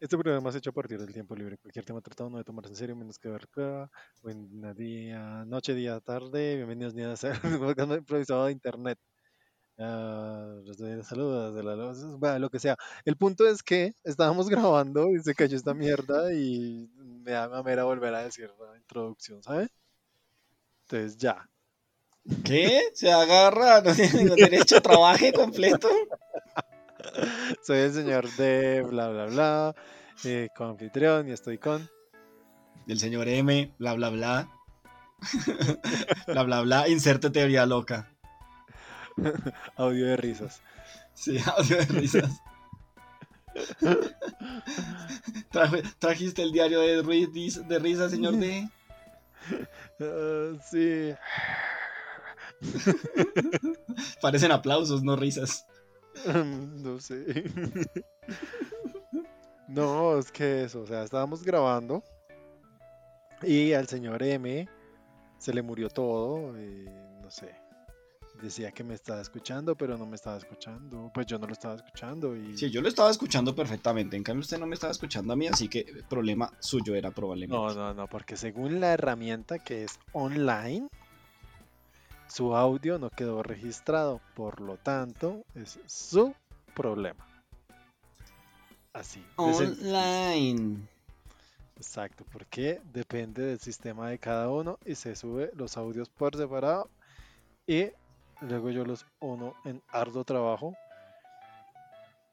Este programa es hecho a partir del tiempo libre. Cualquier tema tratado no debe tomarse en serio, menos que ver Buen día, noche, día, tarde. Bienvenidos días a un improvisado de internet. Uh, saludos de la luz, bueno, lo que sea. El punto es que estábamos grabando y se cayó esta mierda y me da mamera volver a decir la introducción, ¿sabes? Entonces ya. ¿Qué? ¿Se agarra? ¿No tiene derecho a trabajo completo? Soy el señor de bla bla bla, eh, con anfitrión y estoy con. El señor M, bla bla bla. bla bla bla, inserte teoría loca. audio de risas. Sí, audio de risas. ¿Trajiste el diario de, de risas, señor D? Uh, sí. Parecen aplausos, no risas. no sé. no, es que eso, o sea, estábamos grabando y al señor M se le murió todo, y no sé. Decía que me estaba escuchando, pero no me estaba escuchando. Pues yo no lo estaba escuchando. Y... Sí, yo lo estaba escuchando perfectamente. En cambio, usted no me estaba escuchando a mí, así que el problema suyo era probablemente. No, no, no, porque según la herramienta que es online, su audio no quedó registrado, por lo tanto es su problema. Así. Online. Exacto, porque depende del sistema de cada uno y se sube los audios por separado y luego yo los uno en arduo trabajo.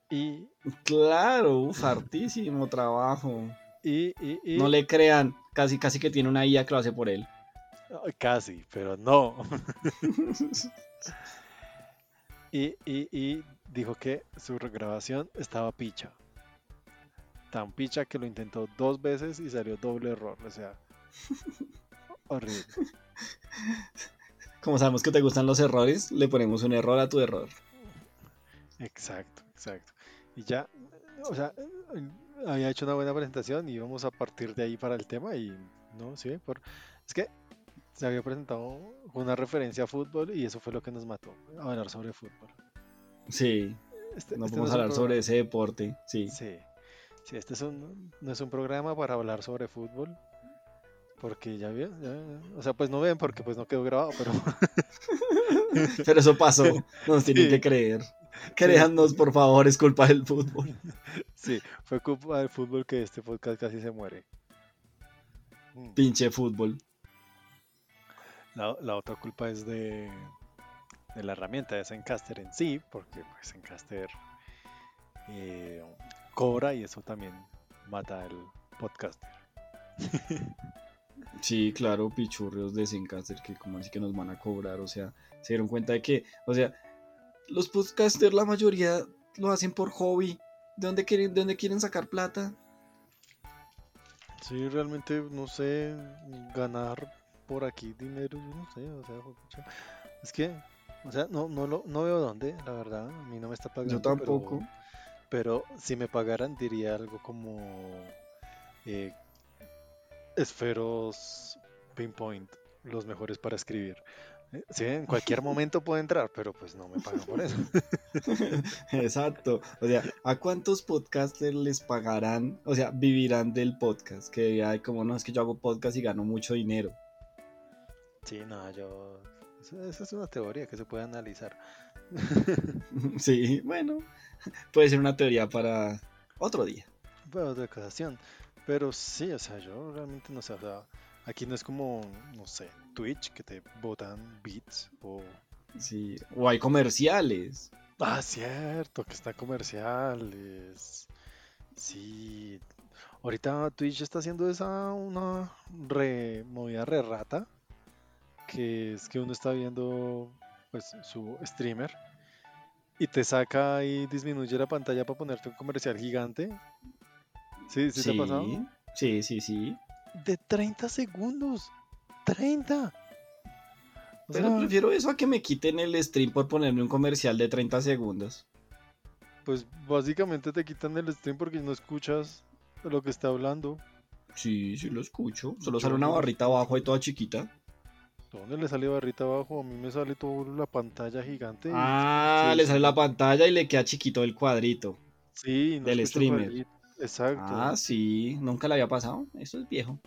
Y. Claro, un hartísimo trabajo. Y, No le crean, casi, casi que tiene una IA que lo hace por él. Casi, pero no. y, dijo que su regrabación estaba picha. Tan picha que lo intentó dos veces y salió doble error. O sea, horrible. Como sabemos que te gustan los errores, le ponemos un error a tu error. Exacto, exacto. Y ya, o sea, había hecho una buena presentación y vamos a partir de ahí para el tema y no, sí, por, es que se había presentado una referencia a fútbol y eso fue lo que nos mató, hablar sobre fútbol. Sí, este, no este podemos hablar sobre ese deporte, sí. Sí, sí este es no es un programa para hablar sobre fútbol, porque ya vio, o sea, pues no ven porque pues no quedó grabado, pero... pero eso pasó, nos tienen que creer. Créannos, por favor, es culpa del fútbol. Sí, fue culpa del fútbol que este podcast casi se muere. Pinche fútbol. La, otra culpa es de, de, la herramienta de Zencaster en sí, porque pues, Zencaster eh, cobra y eso también mata al podcaster. Sí, claro, pichurrios de Zencaster que como así que nos van a cobrar, o sea, se dieron cuenta de que, o sea, los podcasters la mayoría lo hacen por hobby. ¿De dónde quieren, de dónde quieren sacar plata? Sí, realmente no sé ganar por aquí dinero, yo no sé, o sea, es que, o sea, no, no, lo, no veo dónde, la verdad, a mí no me está pagando. Yo tampoco. Pero, si me pagaran diría algo como eh, esferos pinpoint, los mejores para escribir. Eh, sí, en cualquier momento puede entrar, pero pues no me pagan por eso. Exacto. O sea, ¿a cuántos podcasters les pagarán? O sea, vivirán del podcast. Que hay como, no, es que yo hago podcast y gano mucho dinero. Sí, no, yo. Esa es una teoría que se puede analizar. sí, bueno, puede ser una teoría para otro día. Para otra ocasión. Pero sí, o sea, yo realmente no sé, o sea, aquí no es como, no sé, Twitch que te botan beats o. Sí, o hay comerciales. Ah, cierto, que está comerciales. Sí. Ahorita Twitch está haciendo esa una re movida re rata que es que uno está viendo pues su streamer y te saca y disminuye la pantalla para ponerte un comercial gigante. ¿Sí? ¿Sí, te ha pasado? Sí, sí, sí. De 30 segundos. 30. Pero prefiero eso a que me quiten el stream por ponerme un comercial de 30 segundos. Pues básicamente te quitan el stream porque no escuchas lo que está hablando. Sí, sí lo escucho. Solo sale una barrita abajo ahí toda chiquita. ¿Dónde le sale barrita abajo? A mí me sale toda la pantalla gigante. Ah, le sale la pantalla y le queda chiquito el cuadrito. Sí, del streamer. Exacto. Ah, sí, nunca le había pasado. Eso es viejo,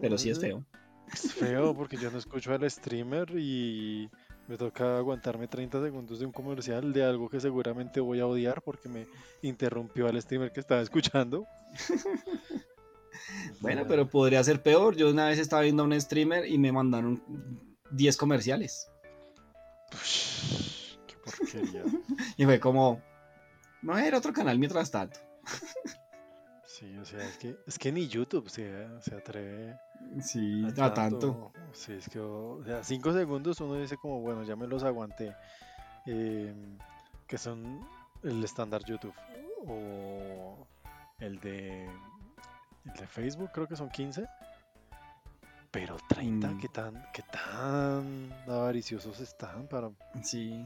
pero sí es feo. Es feo porque yo no escucho al streamer y me toca aguantarme 30 segundos de un comercial de algo que seguramente voy a odiar porque me interrumpió al streamer que estaba escuchando. Bueno, pero podría ser peor. Yo una vez estaba viendo a un streamer y me mandaron 10 comerciales. Qué porquería. Y fue como, no era otro canal mientras tanto. Sí, o sea, es que, es que ni YouTube se, se atreve Sí, a a tanto. Sí, es que, o sea, 5 segundos uno dice como, bueno, ya me los aguanté. em, que son el estándar YouTube. O el de, el de Facebook, creo que son 15. Pero 30, Mm. ¿qué tan, qué tan avariciosos están para... Sí.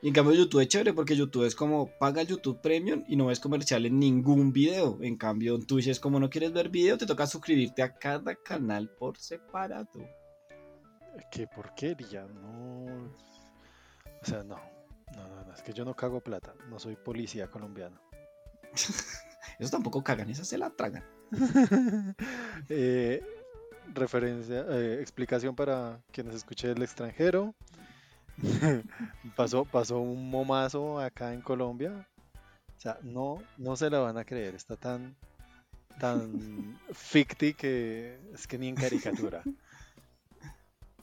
Y en cambio YouTube es chévere porque YouTube es como paga YouTube Premium y no ves comercial en ningún video. En cambio en Twitch es como no quieres ver video, te toca suscribirte a cada canal por separado. Qué porquería, no... O sea, no. No, no, no, es que yo no cago plata, no soy policía colombiano. Eso tampoco cagan, esa se la tragan. Eh, referencia, eh, explicación para quienes escuchen del extranjero. pasó, pasó un momazo acá en Colombia. O sea, no, no se la van a creer. Está tan, tan ficti que es que ni en caricatura.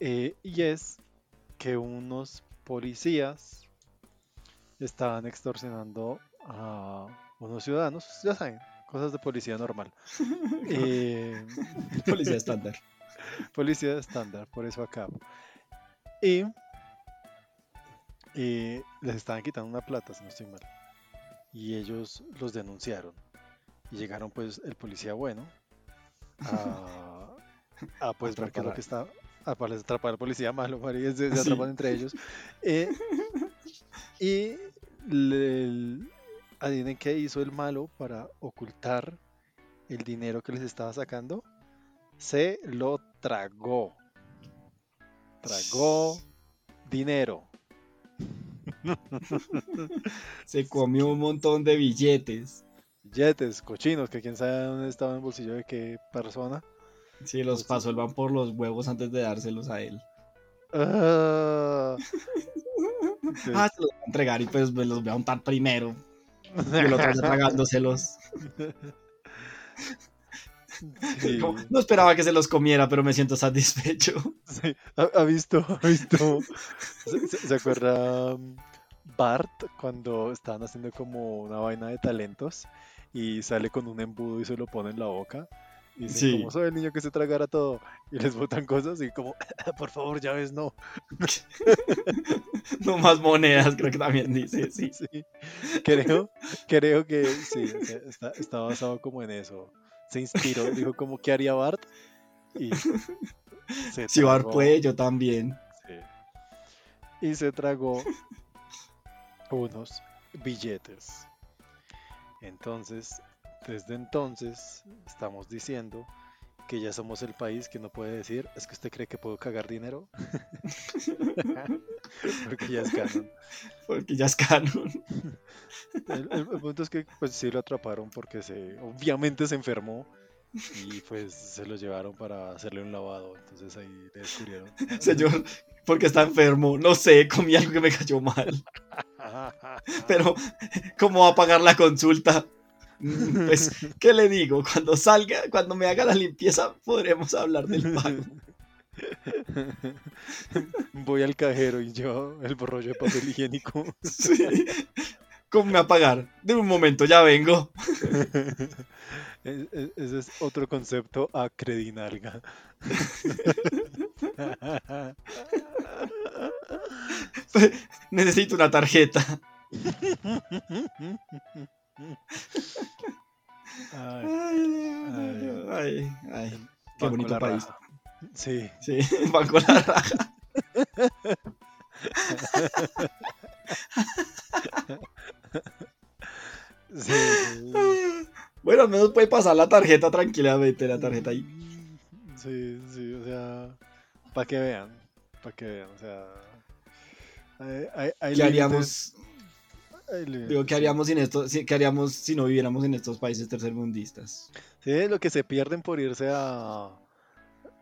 Eh, y es que unos policías estaban extorsionando a unos ciudadanos. Ya saben, cosas de policía normal. Eh, Policía estándar. Policía estándar, por eso acá. Y, les estaban quitando una plata, si no estoy mal. Y ellos los denunciaron. Y llegaron pues el policía bueno a, a pues ver qué es lo que está. A para atrapar al policía malo, marica, se, se Sí. atrapan entre ellos. Eh, y le, adivinen qué hizo el malo para ocultar el dinero que les estaba sacando. Se lo tragó. Tragó dinero. Se comió un montón de billetes. Billetes, cochinos, que quién sabe dónde estaba en el bolsillo de qué persona. Sí, los Pues- pasó el van por los huevos antes de dárselos a él. Ah. Ah, se los va a entregar y pues me los voy a untar primero. Y el otro ya tragándoselos. Sí, Como, No esperaba que se los comiera, pero me siento satisfecho. sí. ¿Ha, ha visto? ¿Ha visto? ¿Se, se- se acuerda um, Bart cuando estaban haciendo como una vaina de talentos y sale con un embudo y se lo pone en la boca? Dicen Sí. como soy el niño que se tragara todo y les botan cosas y como por favor ya ves no No más monedas, creo que también dice, sí. Sí, creo, creo que sí, está, está basado como en eso. Se inspiró, dijo como que haría Bart y Si Bar tragó, puede, yo también. sí. y se tragó unos billetes. Entonces, desde entonces estamos diciendo que ya somos el país que no puede decir, es que usted cree que puedo cagar dinero, porque ya es canon. Porque ya es canon. El, el- el punto es que pues sí lo atraparon porque se obviamente se enfermó y pues se lo llevaron para hacerle un lavado. Entonces ahí le descubrieron. Señor, porque está enfermo. No sé, comí algo que me cayó mal. Pero, ¿cómo va a pagar la consulta? Pues, ¿qué le digo? Cuando salga, cuando me haga la limpieza, podremos hablar del pago. Voy al cajero y yo el rollo de papel higiénico. Sí. ¿Cómo me va a pagar? De un momento, ya vengo. Ese es otro concepto a credinalga. Necesito una tarjeta. Ay, Ay, ay, ay. Qué bonito país. Raja. Sí, Sí, Banco La Raja. sí. Bueno, al menos puede pasar la tarjeta tranquilamente, la tarjeta ahí. Sí, sí, o sea, para que vean, para que vean, o sea, hay, hay- hay ¿Qué límites- haríamos? Digo, ¿qué haríamos, sin esto, si- qué haríamos si no viviéramos en estos países tercermundistas? Sí, lo que se pierden por irse a.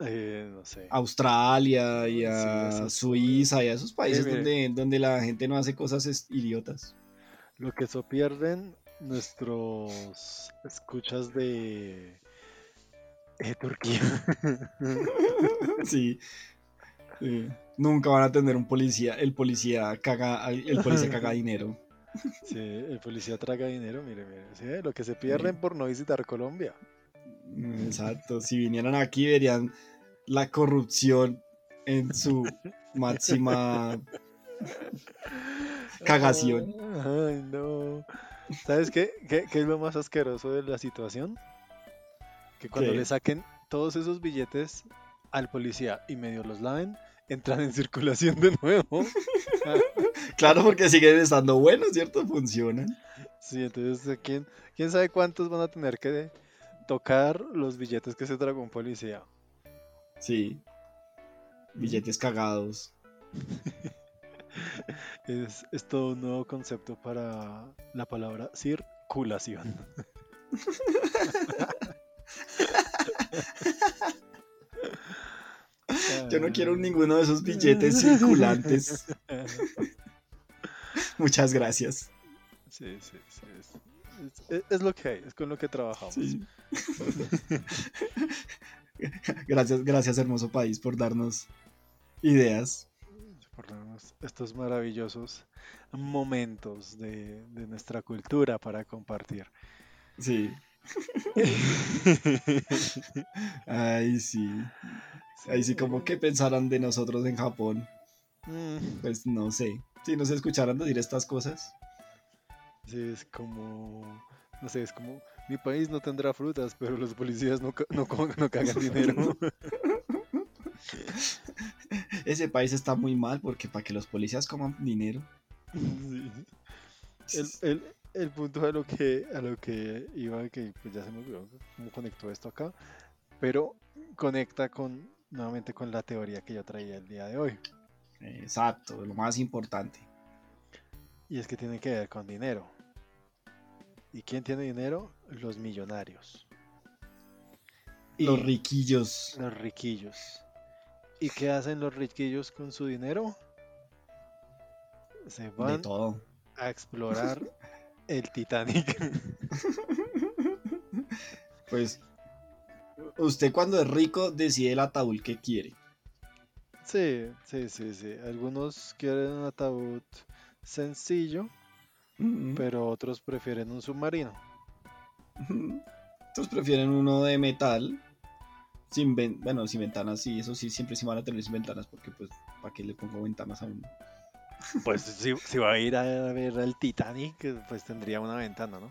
eh, no sé. Australia y a Suiza y a esos países donde, donde la gente no hace cosas idiotas. Lo que se pierden nuestros escuchas de. Turquía. Sí. Sí. Nunca van a tener un policía. El policía caga, el policía caga dinero. Sí, el policía traga dinero, mire, mire. Sí, lo que se pierden por no visitar Colombia. Exacto. Si vinieran aquí verían la corrupción en su máxima cagación. Ay, no. ¿Sabes qué? ¿Qué, qué es lo más asqueroso de la situación? Que cuando ¿Qué? le saquen todos esos billetes al policía y medio los laven, entran en circulación de nuevo. Claro, porque siguen estando buenos, ¿cierto? Funcionan. Sí, entonces, ¿quién, quién sabe cuántos van a tener que tocar los billetes que se tragó un policía? Sí. Billetes cagados. Es, es todo un nuevo concepto para la palabra circulación. Yo no quiero ninguno de esos billetes circulantes. Muchas gracias. Sí, sí, sí. Es, es- es lo que hay, es con lo que trabajamos. Sí. gracias, gracias, hermoso país, por darnos ideas. Por darnos estos maravillosos momentos de, de nuestra cultura para compartir. Sí. Ay, sí. Ahí sí, como que pensarán de nosotros en Japón. Mm, Pues no sé. Si nos escucharan decir estas cosas. Sí, es como, no sé, es como, mi país no tendrá frutas, pero los policías no, no, no cagan dinero. Ese país está muy mal porque para que los policías coman dinero. Sí. El, el, el punto a lo que a lo que iba, que pues ya se me olvidó cómo conectó esto acá, pero conecta con nuevamente con la teoría que yo traía el día de hoy. Exacto, lo más importante. Y es que tiene que ver con dinero. ¿Y quién tiene dinero? Los millonarios. Y Los riquillos. los riquillos. ¿Y qué hacen los riquillos con su dinero? Se De van todo. a explorar el Titanic. Pues usted cuando es rico decide el ataúd que quiere. Sí, sí, sí, sí. Algunos quieren un ataúd sencillo, Mm, pero otros prefieren un submarino. Entonces prefieren uno de metal. Sin ven- bueno, sin ventanas, sí, eso sí, siempre sí van a tener sin ventanas, porque pues, ¿para qué le pongo ventanas a uno? Pues si, si va a ir a ver el Titanic, pues tendría una ventana, ¿no?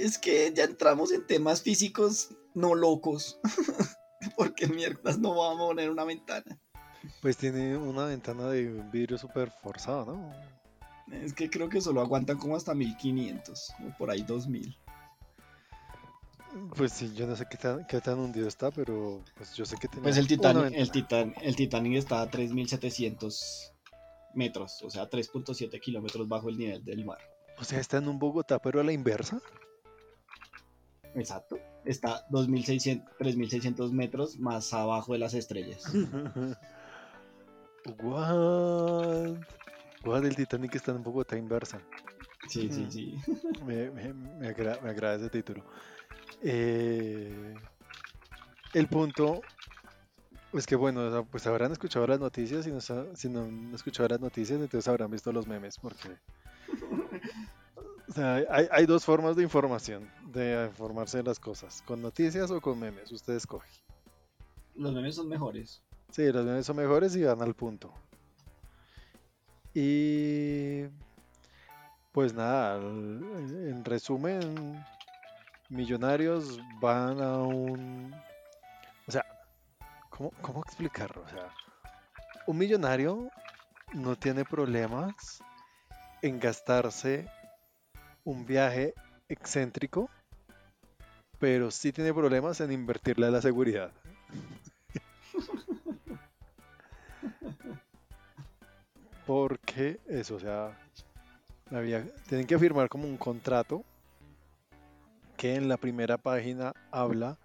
Es que ya entramos en temas físicos no locos. porque mierdas no vamos a poner una ventana. Pues tiene una ventana de un vidrio súper forzado, ¿no? Es que creo que solo aguantan como hasta 1500, o por ahí 2000. Pues sí, yo no sé qué tan, qué tan hundido está, pero pues yo sé que tiene Pues el Titanic, el. Titan, el Titanic está a 3700 metros, o sea, 3.7 kilómetros bajo el nivel del mar. O sea, está en un Bogotá, pero a la inversa. Exacto. Está 2600, 3600 metros más abajo de las estrellas. What? What? El Titanic está en Bogotá inversa. Sí, sí, sí. Me, me, me agra- me agrada ese título. Eh, el punto es que, bueno, pues habrán escuchado las noticias y no, si no han escuchado las noticias, entonces habrán visto los memes, porque o sea, hay, hay dos formas de información, de informarse de las cosas, con noticias o con memes, usted escoge. Los memes son mejores. Sí, los memes son mejores y van al punto. Y pues nada, en resumen, millonarios van a un... O sea, ¿cómo, cómo explicarlo? O sea, un millonario no tiene problemas en gastarse un viaje excéntrico, pero sí tiene problemas en invertirle a la seguridad. Porque eso, o sea, tienen que firmar como un contrato que en la primera página habla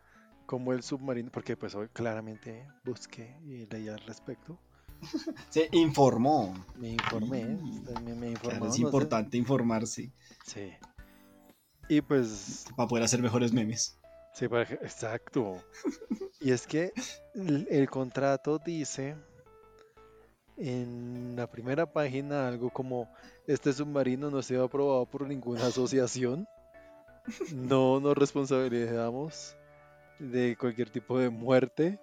como el submarino, porque pues hoy claramente busqué y leí al respecto. Se informó. Me informé, Mm. me, me Claro, informaron, es no sé. importante informarse Sí. Y pues para poder hacer mejores memes. Sí, para exacto. Y es que el, el contrato dice en la primera página algo como este submarino no ha sido aprobado por ninguna asociación. No nos responsabilizamos de cualquier tipo de muerte,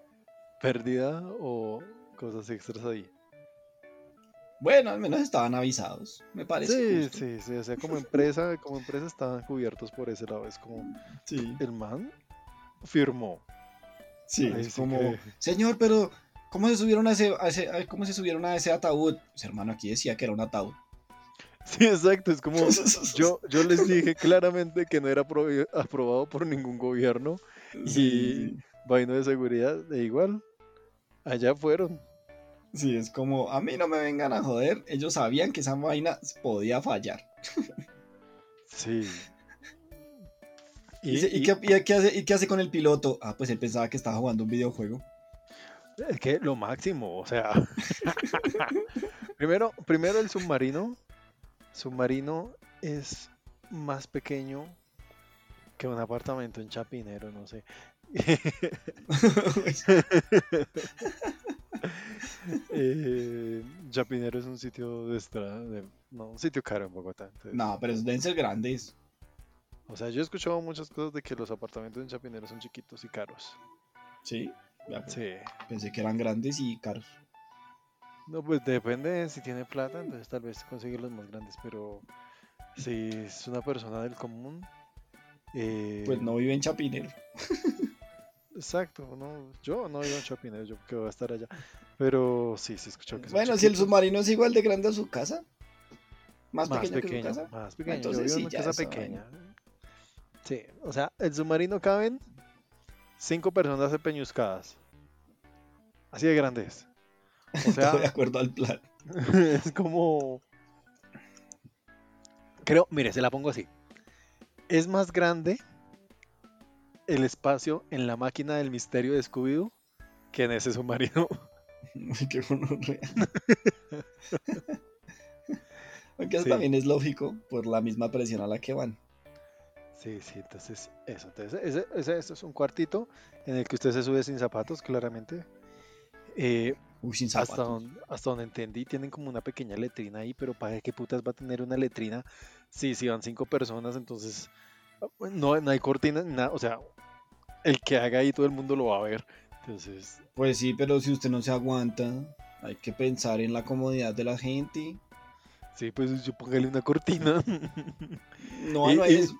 pérdida o cosas extras ahí. Bueno, al menos estaban avisados. Me parece. Sí, justo. sí, sí, o sea, como empresa, como empresa estaban cubiertos por ese lado. Es como Sí, el man firmó. sí, Ahí es como, que- señor, pero ¿cómo se subieron a ese, a ese- a- cómo se subieron a ese ataúd? Pues hermano, aquí decía que era un ataúd. Sí, exacto, es como yo, yo les dije claramente que no era aprobado por ningún gobierno Sí, vaino de seguridad, de igual, allá fueron. sí, es como, a mí no me vengan a joder. Ellos sabían que esa vaina podía fallar. Sí. ¿Y, y qué, y qué hace, ¿Y qué hace con el piloto? Ah, pues él pensaba que estaba jugando un videojuego. Es que lo máximo, o sea. primero, primero el submarino. Submarino es más pequeño que un apartamento en Chapinero, no sé. Eh, Chapinero es un sitio de, estra- de- no, un sitio caro en Bogotá. entonces- no, pero deben ser grandes. O sea, yo he escuchado muchas cosas de que los apartamentos en Chapinero son chiquitos y caros. Sí, pues, Sí. pensé que eran grandes y caros. No, pues depende de si tiene plata, entonces tal vez consigue los más grandes, pero si es una persona del común. eh, Pues no vive en Chapinero. Exacto, no, yo no vivo en Chapinero, yo que voy a estar allá. Pero sí, sí he escuchado que Bueno, si el submarino es igual de grande a su casa. Más, más pequeño, que su casa. más pequeño. Yo Entonces vivo sí, en una casa pequeña. Sí, o sea, el submarino caben cinco personas empeñuscadas. Así de grandes. O sea, de acuerdo al plan. es como. Creo, mire, se la pongo así. Es más grande el espacio en la máquina del misterio de Scooby-Doo que en ese submarino. Qué. Aunque Sí. también es lógico por la misma presión a la que van. Sí, sí, entonces eso. Entonces, ese, ese- esto es un cuartito en el que usted se sube sin zapatos, claramente. Eh, Uy, sin hasta, donde, hasta donde entendí, tienen como una pequeña letrina ahí, pero ¿para qué putas va a tener una letrina? Sí, si van cinco personas, entonces no, no hay cortina, nada. O sea, el que haga ahí todo el mundo lo va a ver. Entonces, Pues sí, pero si usted no se aguanta, hay que pensar en la comodidad de la gente. Sí, pues yo póngale una cortina. No, Y- no es. y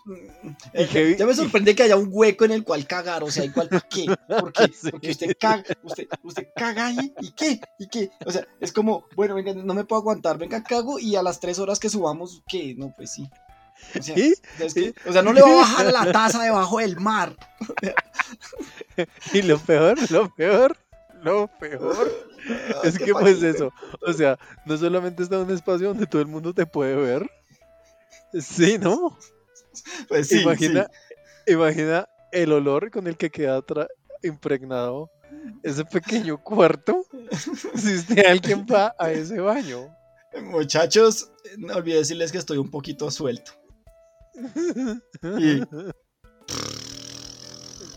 Eh, ya me sorprende que haya un hueco en el cual cagar, o sea, igual ¿por qué? Porque, Sí. porque usted caga, usted, usted caga ahí, ¿y qué? ¿Y qué? O sea, es como, bueno, venga, no me puedo aguantar, venga, cago, y a las tres horas que subamos, ¿qué? No, pues sí. O sea, ¿Y? es que- o sea, no le va a bajar la taza debajo del mar. Y lo peor, lo peor, lo peor. Es Ah, qué que pues eso, o sea, no solamente está en un espacio donde todo el mundo te puede ver. Sí, ¿no? Pues sí, imagina, sí. imagina el olor con el que queda impregnado ese pequeño cuarto. Si usted alguien va a ese baño. Muchachos, no olvidé decirles que estoy un poquito suelto. Y-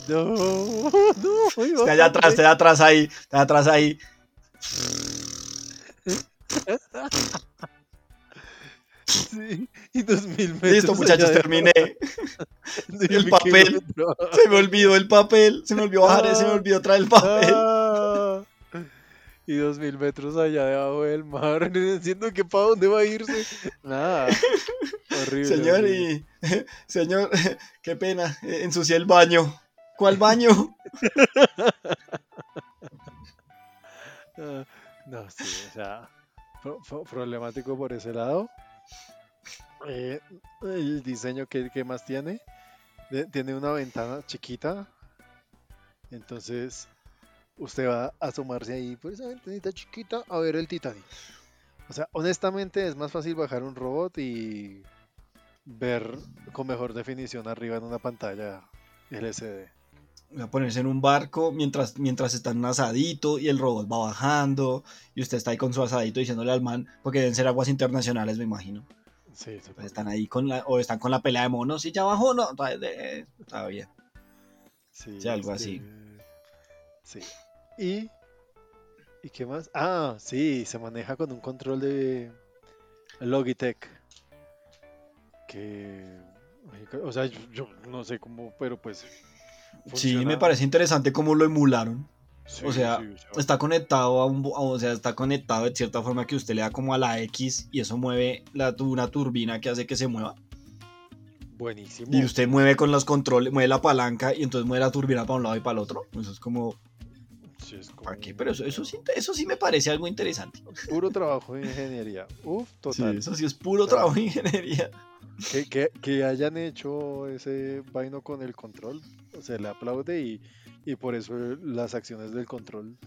No, no, Está allá atrás, está allá atrás ahí, está atrás ahí. Sí, y dos mil metros. Listo, muchachos, terminé. de el papel. Se me olvidó el papel, se me olvidó bajar, se me olvidó traer el papel. Ah, y dos mil metros allá debajo del mar. Siento que para dónde va a irse. Nada. Horrible. Señor, horrible. y. Señor, qué pena, ensucié el baño. ¿Cuál baño? Ah, no, sí, o sea, pro- pro- problemático por ese lado. Eh, el diseño que, más tiene, tiene una ventana chiquita. Entonces, usted va a asomarse ahí por esa ventanita chiquita a ver el Titanic. O sea, honestamente es más fácil bajar un robot y ver con mejor definición arriba en una pantalla LCD. A ponerse en un barco mientras, mientras está en un asadito y el robot va bajando y usted está ahí con su asadito diciéndole al man, porque deben ser aguas internacionales, me imagino. Sí, Pues están ahí con la, o están con la pelea de monos y ya bajó, no, todavía, todavía. Sí, Sí, algo este, así. Sí. Y. ¿Y qué más? Ah, sí, se maneja con un control de Logitech. Que. O sea, yo, yo no sé cómo, pero pues. Sí, me funciona. parece interesante cómo lo emularon. Sí, o sea, sí, sea, Está conectado a un, o sea, está conectado de cierta forma que usted le da como a la X y eso mueve la, una turbina que hace que se mueva. buenísimo. Y usted mueve con los controles, mueve la palanca y entonces mueve la turbina para un lado y para el otro. Eso es como, Sí, es como ¿para qué? Pero eso, eso, sí, eso sí me parece algo interesante. Puro trabajo de ingeniería. Uf, Sí, total. eso sí es puro Total. trabajo de ingeniería. Que, que- que hayan hecho ese vaino con el control, se le aplaude y, y por eso las acciones del control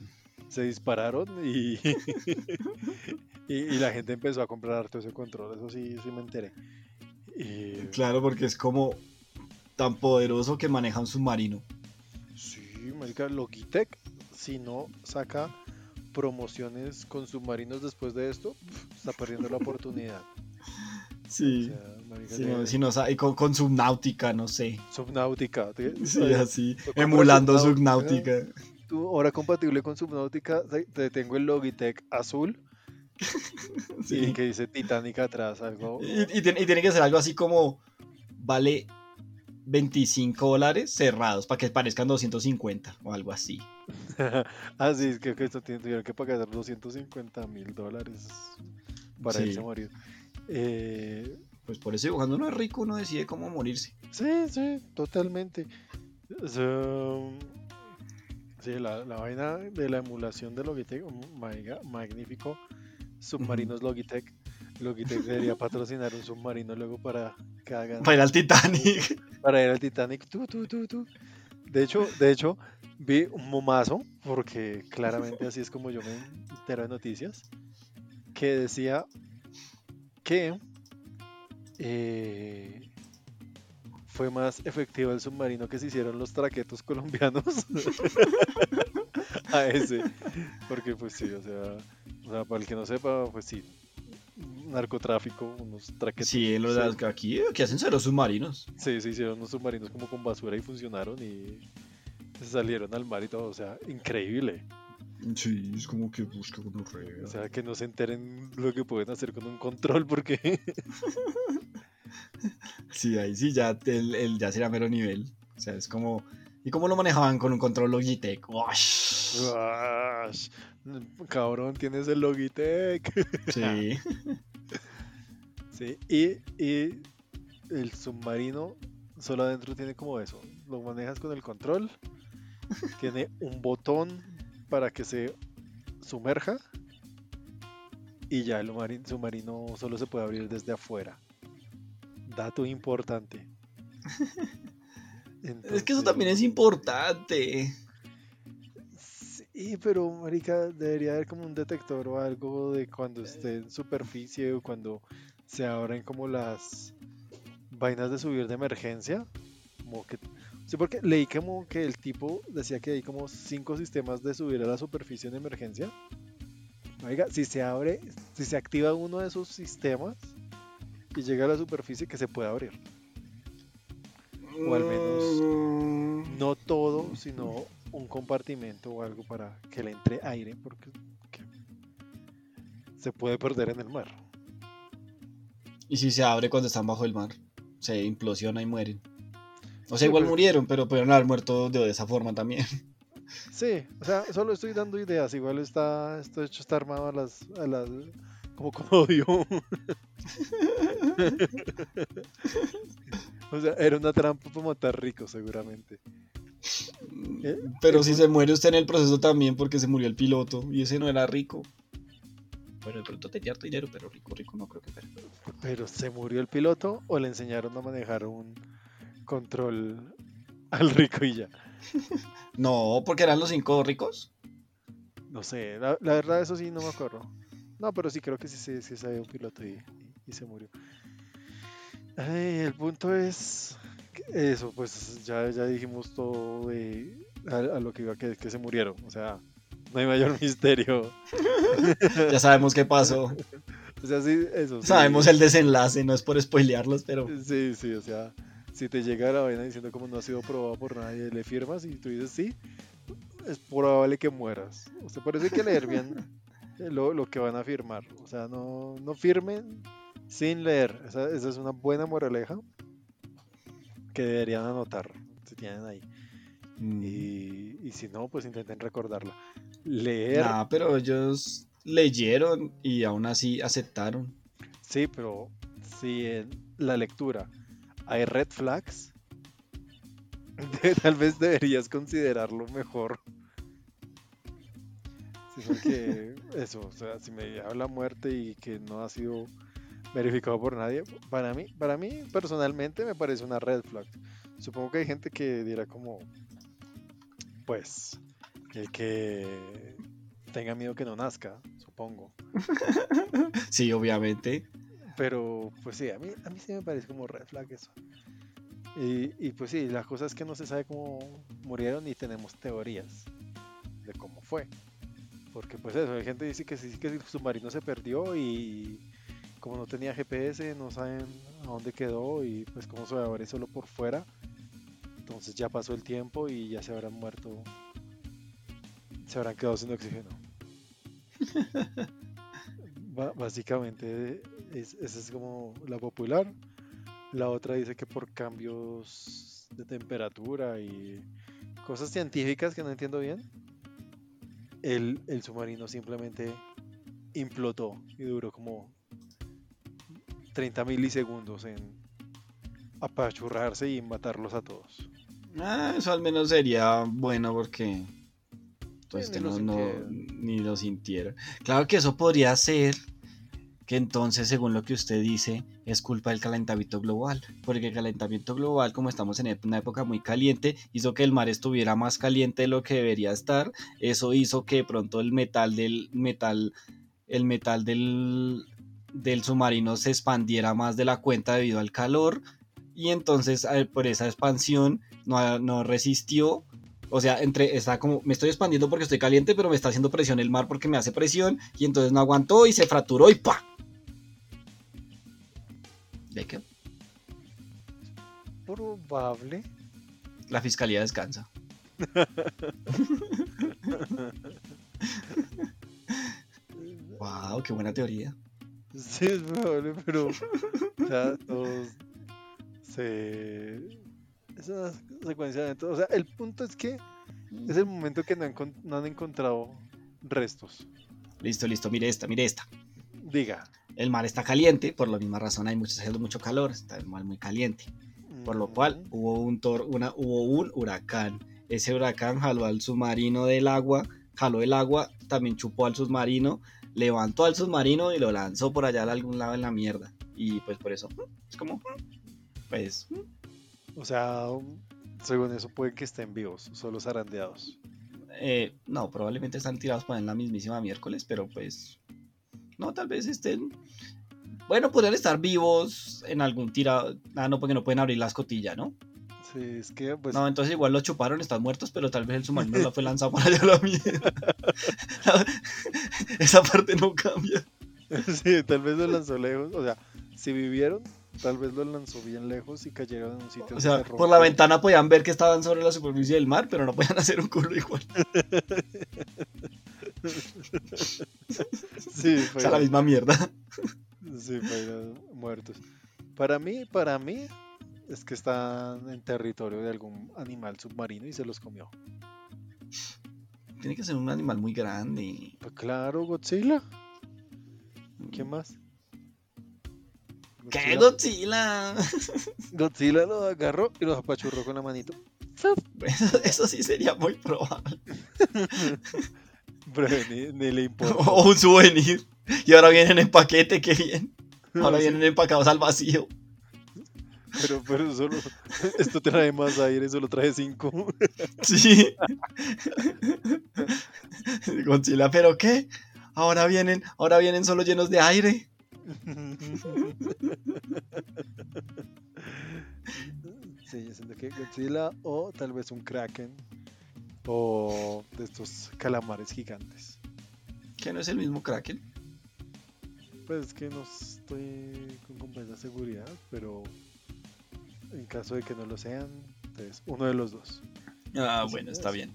se dispararon y, y, y la gente empezó a comprar harto ese control, eso sí, sí me enteré. Y, Claro, porque es como tan poderoso que maneja un submarino. sí, marica, Logitech, si no saca promociones con submarinos después de esto, está perdiendo la oportunidad. Sí. O sea, marica, no, si no y con, con Subnáutica, no sé. Subnáutica. ¿te- Sí, así. Emulando Subnáutica, Subnáutica. tú, ahora compatible con Subnautica, te, te tengo el Logitech azul y Sí. que dice Titanic atrás, algo. Y, y tiene, y tiene que ser algo así como vale 25 dólares cerrados para que parezcan 250 o algo así. ah, sí, es que, que esto tiene- tuvieron que pagar 250 mil dólares para Sí. irse a morir. Eh, Pues por eso cuando uno es rico uno decide cómo morirse. sí, sí, totalmente. Sí, la, la vaina de la emulación de Logitech, mm, magnífico. Submarinos Logitech. Logitech debería patrocinar un submarino luego para que Para ir al Titanic. para ir al Titanic. Tú, tú, tú, tú. De hecho, de hecho, vi un momazo, porque claramente así es como yo me entero de noticias, que decía que eh, fue más efectivo el submarino que se hicieron los traquetos colombianos a ese. Porque pues sí, o sea, o sea, para el que no sepa, pues sí, narcotráfico, unos traquetos. Sí, los, aquí, aquí hacen cero submarinos. Sí, se hicieron unos submarinos como con basura y funcionaron y se salieron al mar y todo, o sea, increíble. Sí, es como que busca uno O sea, que no se enteren lo que pueden hacer con un control porque Sí, ahí sí ya, el, el- ya será mero nivel. O sea, es como... ¿Y cómo lo manejaban con un control Logitech? ¡Wash! Uash, cabrón, tienes el Logitech. Sí. Sí, y, y el submarino solo adentro tiene como eso. Lo manejas con el control. tiene un botón para que se sumerja. Y ya el mari- submarino solo se puede abrir desde afuera. Dato importante. Es que eso también es importante. Sí, pero marica, debería haber como un detector o algo de cuando esté en superficie o cuando se abren como las vainas de subir de emergencia. Como que, sí, porque leí como que el tipo decía que hay como cinco sistemas de subir a la superficie en emergencia. Oiga, si se abre, si se activa uno de esos sistemas y llega a la superficie que se puede abrir. O al menos Mm, No todo, sino un compartimento o algo para que le entre aire, porque que se puede perder en el mar. Y si se abre cuando están bajo el mar, se implosiona y mueren. O sea, Sí, igual murieron, pero pudieron haber muerto de esa forma también. Sí, o sea, solo estoy dando ideas. Igual está, esto hecho está armado a las, a las, como como dio. o sea, era una trampa para matar ricos, seguramente. Eh, Pero si se muere usted en el proceso también porque se murió el piloto y ese no era rico. Bueno, el piloto tenía harto dinero, pero rico, rico no creo que fuera. Pero se murió el piloto o le enseñaron a manejar un control al rico y ya. No, porque eran los cinco ricos. No sé, la, la verdad eso sí no me acuerdo. No, pero sí creo que sí, sí, sí un piloto y, y se murió. Ay, el punto es eso, pues ya, ya dijimos todo de, a, a lo que iba, que, que se murieron. O sea, no hay mayor misterio. Ya sabemos qué pasó. O sea, sí, eso. sí. Sabemos el desenlace, no es por spoilearlos, pero Sí, sí, o sea, si te llega la vaina diciendo como no ha sido probado por nadie, le firmas y tú dices sí, es probable que mueras. O sea, hay que leer bien lo, lo que van a firmar. O sea, no, no firmen sin leer. Esa, esa es una buena moraleja que deberían anotar si tienen ahí. mm, Y, y si no, pues intenten recordarla. Leer, nah, pero ellos leyeron y aún así aceptaron. sí, pero si en la lectura hay red flags, tal vez deberías considerarlo mejor. Sí, porque eso, o sea, si me habla muerte y que no ha sido verificado por nadie, para mí, para mí personalmente me parece una red flag. Supongo que hay gente que dirá como, pues, el que tenga miedo que no nazca, supongo. Sí, obviamente. Pero, pues sí, a mí, a mí sí me parece como red flag eso. Y, y pues sí, la cosa es que no se sabe cómo murieron y tenemos teorías de cómo fue. Porque pues eso, hay gente que dice que sí, que el submarino se perdió y como no tenía GPS no saben a dónde quedó y pues cómo se va solo por fuera. Entonces ya pasó el tiempo y ya se habrán muerto, se habrán quedado sin oxígeno. Básicamente es- esa es como la popular. La otra dice que por cambios de temperatura y cosas científicas que no entiendo bien, el, el submarino simplemente implotó y duró como 30 milisegundos en apachurrarse y matarlos a todos. Ah, eso al menos sería bueno porque pues Sí, que no, no- sintieron. ni lo sintiera. Claro que eso podría ser que entonces, según lo que usted dice, es culpa del calentamiento global, porque el calentamiento global, como estamos en una época muy caliente, hizo que el mar estuviera más caliente de lo que debería estar. Eso hizo que de pronto el metal del metal, el metal del, del submarino se expandiera más de la cuenta debido al calor. Y entonces, eh, por esa expansión, no, no resistió. O sea, entre está como me estoy expandiendo porque estoy caliente, pero me está haciendo presión el mar porque me hace presión y entonces no aguantó y se fracturó y ¡pa! ¿De qué? Probable. La fiscalía descansa. Wow, qué buena teoría. Sí, es probable, pero sea, todos se... Es una secuencia de eventos. O sea, el punto es que es el momento que no, han encontrado restos. Listo, listo, mire esta, mire esta. Diga. El mar está caliente, por la misma razón hay mucho, mucho calor, está el mar muy caliente. Por lo cual hubo un, tor- una, hubo un huracán. Ese huracán jaló al submarino del agua, jaló el agua, también chupó al submarino, levantó al submarino y lo lanzó por allá a algún lado en la mierda. Y pues por eso, es como, pues, O sea, según eso pueden que estén vivos, solo zarandeados. eh, no, probablemente están tirados para en la mismísima miércoles, pero pues, no, tal vez estén, bueno, podrían estar vivos en algún tirado, ah, no, porque no pueden abrir la escotilla, ¿no? Sí, es que pues No, entonces igual los chuparon, están muertos, pero tal vez el submarino lo fue lanzado para allá a la mierda. Esa parte no cambia. sí, tal vez lo lanzó lejos. O sea, si vivieron, tal vez lo lanzó bien lejos y cayeron en un sitio. O sea, se por la ventana podían ver que estaban sobre la superficie del mar, pero no podían hacer un culo igual. Sí, O sea, la misma mierda. Sí, fueron muertos. Para mí, para mí, es que están en territorio de algún animal submarino y se los comió. Tiene que ser un animal muy grande. Pues claro, Godzilla. ¿Quién más? ¿Qué Godzilla? Godzilla lo agarró y lo apachurró con la manito. Eso, eso sí sería muy probable. Pero ni, ni le importa. O un souvenir. Y ahora vienen en paquete, qué bien. Ahora Sí, vienen empacados al vacío. pero, pero solo. Esto trae más aire, solo trae cinco. Sí. Godzilla, ¿pero qué? ahora vienen, ahora vienen solo llenos de aire. Sí, yo siento que Godzilla o tal vez un Kraken o de estos calamares gigantes. Que no es el mismo Kraken. Pues es que no estoy con completa seguridad, pero en caso de que no lo sean, entonces uno de los dos. Ah, Así bueno, es. está bien.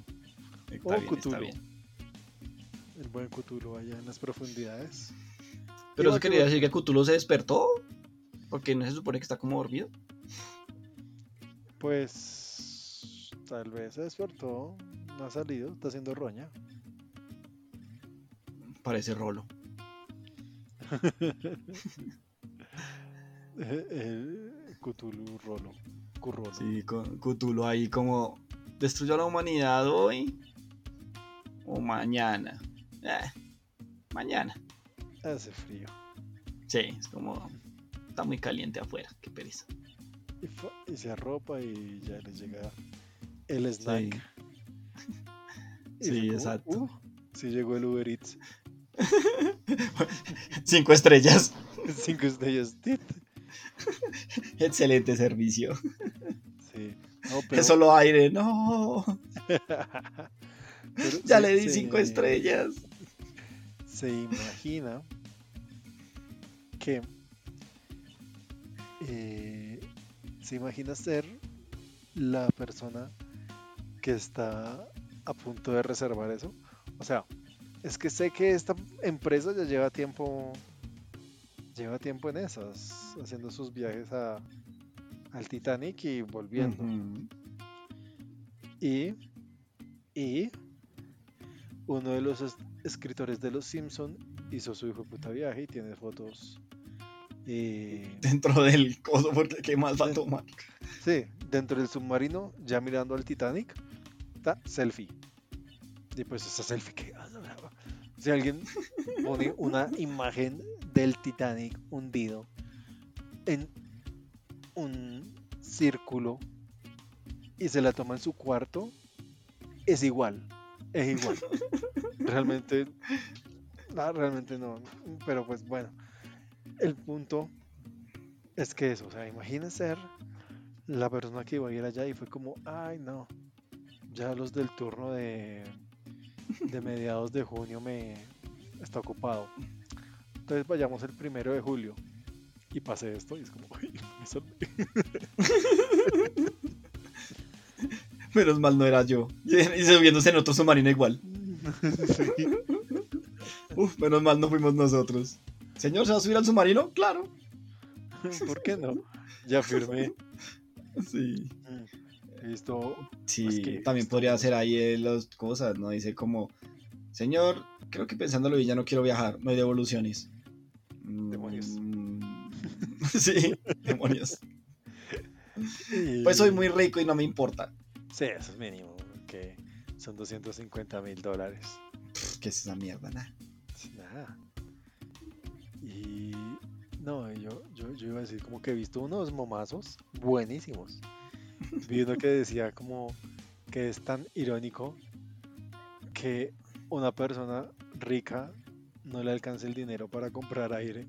Está O bien, está Cthulhu. bien. El buen Cthulhu allá en las profundidades. Pero eso que quería decir que Cthulhu se despertó. Porque no se supone que está como dormido. Pues tal vez se despertó, no ha salido, está haciendo roña. Parece rolo. El Cthulhu Rolo. Currolo. Sí, con Cthulhu ahí como destruyó a la humanidad hoy o mañana. Eh, mañana. Hace frío. Sí, es como está muy caliente afuera, qué pereza. Y, se arropa y ya le llega el snack. Sí, como, exacto. "Uh, sí llegó el Uber Eats. Cinco estrellas. Cinco estrellas. Excelente servicio. Sí. No, pero- Es solo aire, no. Ya le di se- cinco estrellas. Se imagina que eh, se imagina ser la persona que está a punto de reservar eso. O sea, es que sé que esta empresa ya lleva tiempo lleva tiempo en esas, haciendo sus viajes a, al Titanic y volviendo. Y, y uno de los es- escritores de Los Simpson hizo su hijo puta viaje y tiene fotos. Eh, Dentro del coso, porque ¿qué más va a tomar? sí, dentro del submarino, ya mirando al Titanic, está selfie. Y pues esa selfie que adoraba. Si alguien pone una imagen del Titanic hundido en un círculo y se la toma en su cuarto, es igual. Es igual. realmente, no, realmente no. Pero pues bueno, el punto es que eso, o sea, imagina ser la persona que iba a ir allá y fue como, ay no, ya los del turno de, de mediados de junio me está ocupado. Entonces vayamos el primero de julio. Y pasé esto y es como, uy, me salvé". Menos mal no era yo. Y y subiéndose en otro submarino igual. Sí. Uf, menos mal no fuimos nosotros. Señor, ¿se va a subir al submarino? Claro. ¿Por qué no? Ya firmé. Sí. He visto. Sí, Pues que también esto- podría ser ahí eh, las cosas, ¿no? Dice como, señor, creo que pensándolo bien ya no quiero viajar, no hay devoluciones. Demonios. Mm, sí, demonios. Pues soy muy rico y no me importa. Sí, eso es mínimo. Que son 250 mil dólares. ¿Qué es esa mierda? Nah. Nada. No, yo, yo, yo iba a decir como que he visto unos momazos buenísimos. Vi uno que decía como que es tan irónico que una persona rica no le alcanza el dinero para comprar aire,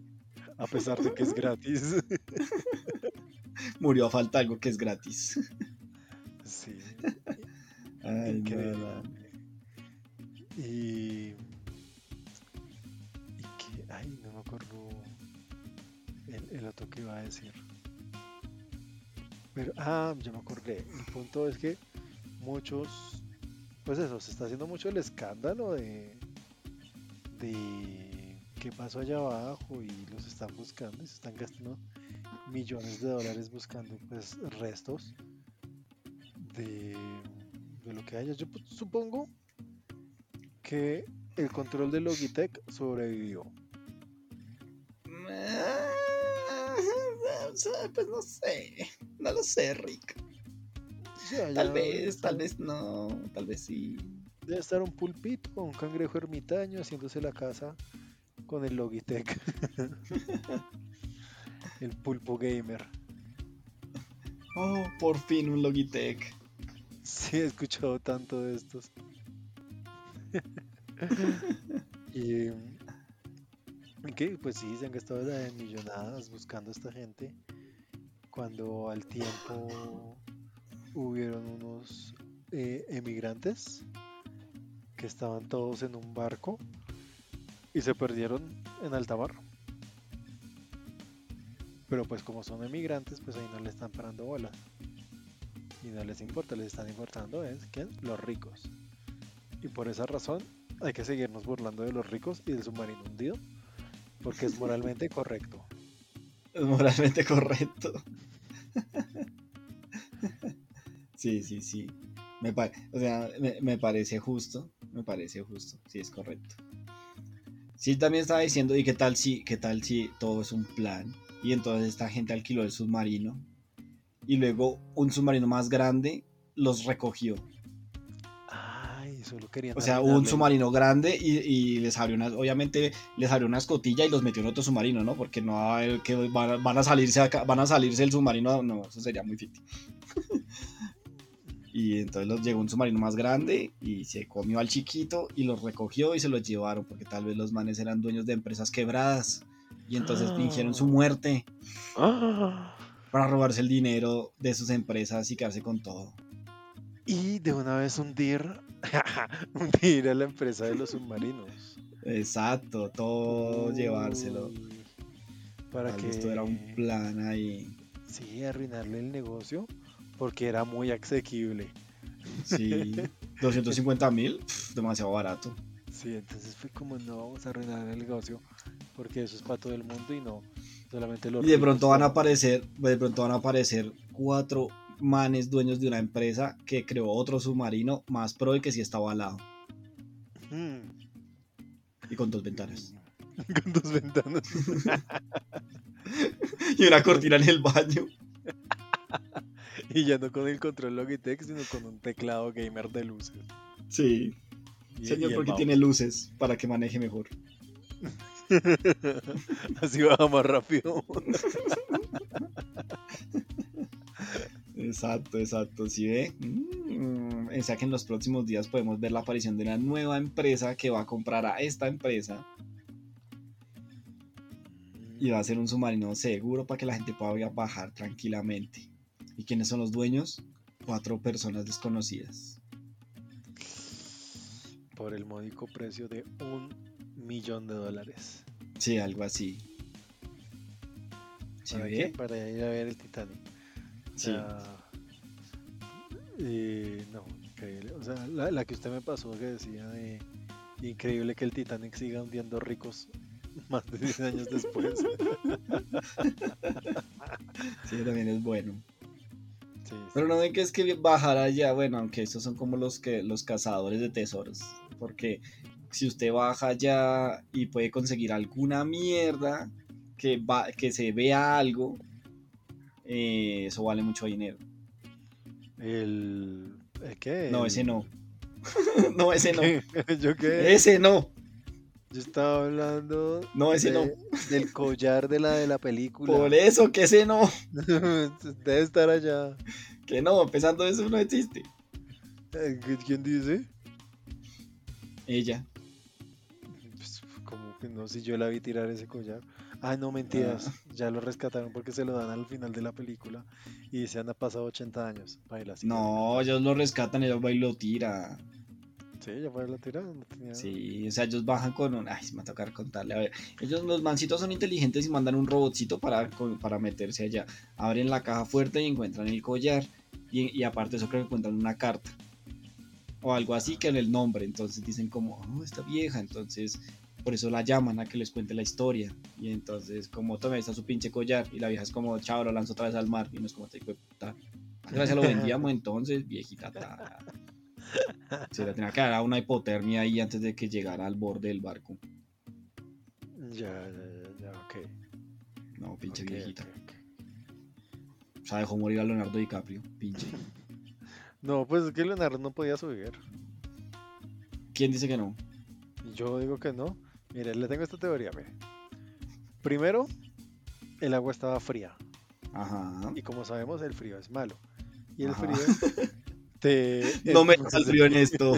a pesar de que es gratis. Murió a falta algo que es gratis. Sí, Ay, increíble. nada. Y el, otro que iba a decir. Pero, ah, ya me acordé. El punto es que muchos, pues eso, se está haciendo mucho el escándalo de, de qué pasó allá abajo y los están buscando y se están gastando millones de dólares buscando pues restos de, de lo que haya. Yo pu- supongo que el control de Logitech sobrevivió. Pues no sé, no lo sé, Rick. Tal vez, tal vez no, tal vez sí. Debe estar un pulpito, un cangrejo ermitaño haciéndose la casa con el Logitech. el pulpo gamer. Oh, por fin un Logitech. Sí, he escuchado tanto de estos. y Que pues sí, se han gastado las millonadas buscando a esta gente. Cuando al tiempo hubieron unos eh, emigrantes que estaban todos en un barco y se perdieron en alta mar. Pero pues como son emigrantes, pues ahí no le están parando bolas. Y no les importa, les están importando es quién, los ricos. Y por esa razón hay que seguirnos burlando de los ricos y del submarino hundido, porque es moralmente correcto. Es moralmente correcto. sí, sí, sí. Me o sea, me parece justo. Me parece justo. Sí, es correcto. Sí, también estaba diciendo, ¿y qué tal si, qué tal si todo es un plan? Y entonces esta gente alquiló el submarino. Y luego un submarino más grande los recogió. Ay, solo querían O sea, hubo un submarino grande y, y les abrió una, obviamente les abrió una escotilla y los metió en otro submarino, ¿no? Porque no va a haber que van, a- van a salirse acá- van a salirse del submarino, no, eso sería muy ficti. y entonces los llegó un submarino más grande y se comió al chiquito y los recogió y se los llevaron porque tal vez los manes eran dueños de empresas quebradas y entonces Ah. fingieron su muerte ¡Ah! para robarse el dinero de sus empresas y quedarse con todo. Y de una vez hundir, hundir a la empresa de los submarinos. Exacto, todo llevárselo. Para Tal que esto era un plan ahí. Sí, arruinarle el negocio porque era muy asequible. Sí, 250 mil, demasiado barato. Sí, entonces fue como no vamos a arruinar el negocio porque eso es para todo el mundo y no solamente los Y de pronto van a aparecer, de pronto van a aparecer cuatro manes dueños de una empresa que creó otro submarino más pro y que sí estaba al lado Mm. y con dos ventanas. Con dos ventanas. Y una cortina en el baño. y ya no con el control Logitech, sino con un teclado gamer de luces. Sí, Y- señor, y porque mouse. tiene luces para que maneje mejor. Así baja más rápido. Exacto, exacto, ¿sí ve? Mm, o sea que en los próximos días podemos ver la aparición de una nueva empresa que va a comprar a esta empresa y va a ser un submarino seguro para que la gente pueda bajar tranquilamente. ¿Y quiénes son los dueños? Cuatro personas desconocidas. Por el módico precio de un millón de dólares. Sí, algo así. ¿Sí ¿Para ve? Para ir a ver el Titanic. Sí. Eh, no, increíble. O sea, la, la que usted me pasó que decía de increíble que el Titanic siga hundiendo ricos más de 10 años después. Sí, también es bueno. Sí, sí. Pero no ven que es que bajar allá, bueno, aunque estos son como los que los cazadores de tesoros, porque si usted baja allá y puede conseguir alguna mierda que va, que se vea algo, eh, eso vale mucho dinero. El, ¿el qué? No, ese no. no, ese no. ¿Yo qué? Ese no. Yo estaba hablando No, ese no. de- del collar de la de la película. Por eso que ese no. Debe estar allá. Que no, empezando eso no existe. Eh, ¿Quién dice? Ella. Pues, como que no, si yo la vi tirar ese collar. Ah, no, mentiras. Ya lo rescataron porque se lo dan al final de la película. Y se han pasado 80 años. Baila. No, ellos lo rescatan, ellos va y lo tira. Sí, tira. No tenía... Sí, o sea, ellos bajan con un... Ay, se me va a tocar contarle. A ver, ellos, los mancitos son inteligentes y mandan un robotcito para, para meterse allá. Abren la caja fuerte y encuentran el collar. Y, y aparte eso creo que encuentran una carta. O algo así que en el nombre. Entonces dicen como, oh, esta vieja. Entonces, por eso la llaman a que les cuente la historia. Y entonces, como tome, está su pinche collar. Y la vieja es como, chao, lo lanzo otra vez al mar. Y no es como, te puta. Gracias, lo vendíamos entonces, viejita. ta". Se le tenía que dar una hipotermia ahí antes de que llegara al borde del barco. Ya, ya, ya, ok. No, pinche viejita. O sea, dejó morir a Leonardo DiCaprio. Pinche. No, pues es que Leonardo no podía subir. ¿Quién dice que no? Yo digo que no. Mire, le tengo esta teoría, mire. Primero, el agua estaba fría. Ajá. Y como sabemos, el frío es malo. Y el Ajá. frío te... No me entonces- saldrió en esto.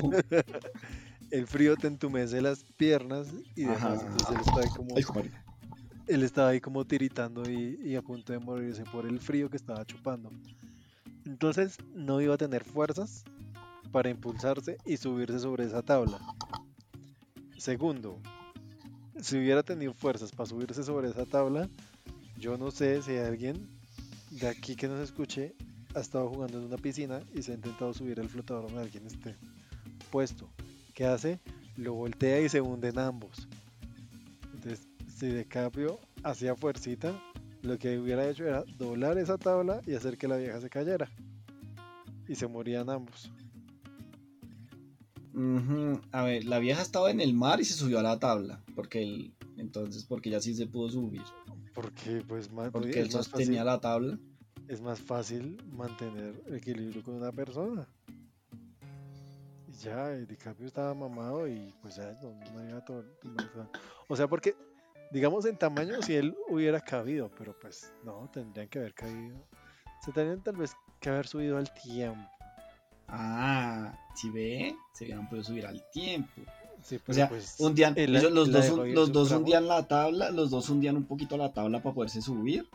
el frío te entumece las piernas y demás. Entonces él estaba ahí como, Ay, él estaba ahí como tiritando y, y a punto de morirse por el frío que estaba chupando. Entonces no iba a tener fuerzas para impulsarse y subirse sobre esa tabla. Segundo, si hubiera tenido fuerzas para subirse sobre esa tabla, yo no sé si alguien de aquí que nos escuche ha estado jugando en una piscina y se ha intentado subir el flotador donde alguien esté puesto. ¿Qué hace? Lo voltea y se hunden ambos. Entonces, si de cambio hacía fuercita, lo que hubiera hecho era doblar esa tabla y hacer que la vieja se cayera. Y se morían ambos. Ujú. A ver, la vieja estaba en el mar y se subió a la tabla. Porque él, entonces, porque ya sí se pudo subir. Porque pues ma- Porque él sostenía fácil, la tabla. es más fácil mantener equilibrio con una persona. Y ya, y DiCaprio estaba mamado y pues ya no, no iba a to- tomar- O sea, porque digamos en tamaño si él hubiera cabido, pero pues no, tendrían que haber caído. Se tendrían tal vez que haber subido al tiempo. Ah, si ve, se hubieran podido subir al tiempo. Sí, O sea, pues, ellos- la- los, dos, los dos hundían la tabla, los dos hundían un poquito la tabla para poderse subir.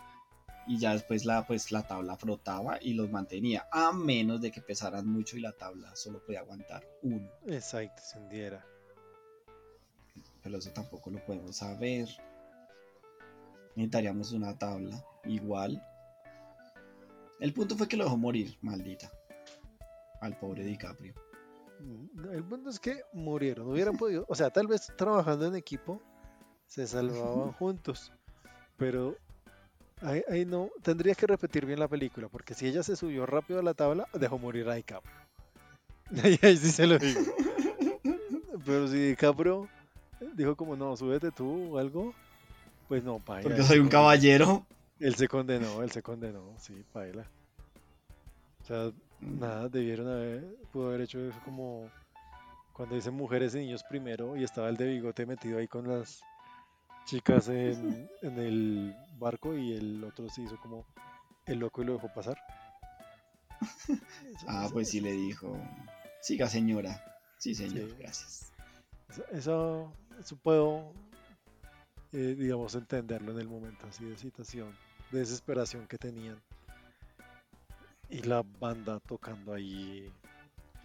Y ya después la, pues, la tabla frotaba y los mantenía. A menos de que pesaran mucho y la tabla solo podía aguantar uno. Exacto, se hundiera. Pero eso tampoco lo podemos saber. Necesitaríamos una tabla igual. El punto fue que lo dejó morir, maldita. Al pobre DiCaprio. Mm, El punto es que murieron, hubieran podido, o sea, tal vez trabajando en equipo se salvaban juntos, pero ahí, ahí no, tendría que repetir bien la película, porque si ella se subió rápido a la tabla, dejó morir a DiCaprio. Ahí, ahí sí se lo digo. Pero si DiCaprio dijo como, no, súbete tú o algo, pues no, paila. Porque soy un caballero. Él se condenó, él se condenó, sí, paila. O sea, Nada, debieron haber, pudo haber hecho eso como cuando dicen mujeres y niños primero y estaba el de bigote metido ahí con las chicas en, en el barco y el otro se hizo como el loco y lo dejó pasar. Ah, pues sí le dijo. Siga, señora. Sí, señor, Sí. gracias. Eso, eso, puedo, eh, digamos, entenderlo en el momento así de situación, de desesperación que tenían. Y la banda tocando ahí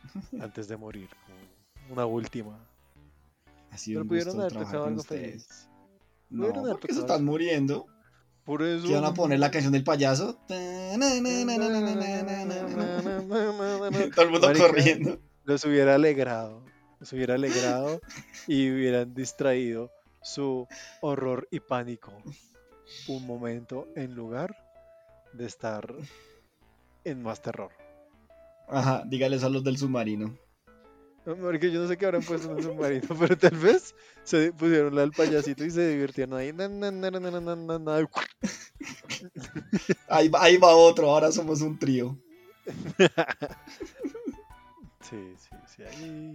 antes de morir, como una última. Ha sido Pero un pudieron gusto haber tocado algo ustedes. feliz. No, Pudieron haber porque se están muriendo. Por eso. ¿Qué van a poner la canción del payaso? Todo el mundo Marica, corriendo. Los hubiera alegrado. Los hubiera alegrado y hubieran distraído su horror y pánico un momento en lugar de estar en más terror. Ajá, dígales a los del submarino. Porque yo no sé qué habrán puesto en el submarino, pero tal vez se pusieron la del payasito y se divirtieron ahí. Na, na, na. Ahí va, ahí va otro, ahora somos un trío. Sí, sí, sí. Ahí.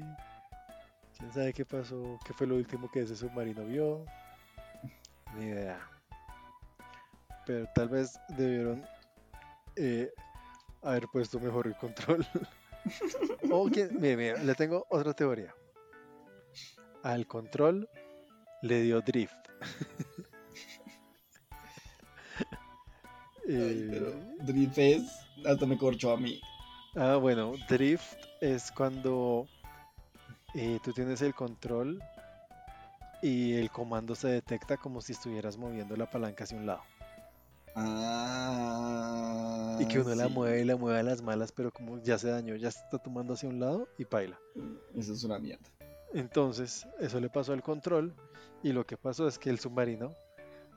¿Quién sabe qué pasó? ¿Qué fue lo último que ese submarino vio? Ni idea. Pero tal vez debieron eh, haber puesto mejor el control. o que, mire, mire, le tengo otra teoría. Al control le dio drift. Ay, Eh, pero Drift es, hasta me corchó a mí. Ah, bueno, drift es cuando eh, tú tienes el control y el comando se detecta como si estuvieras moviendo la palanca hacia un lado. Ah, y que uno la mueve y la mueve a las malas, pero como ya se dañó, ya se está tomando hacia un lado y paila. Eso es una mierda. Entonces, eso le pasó al control y lo que pasó es que el submarino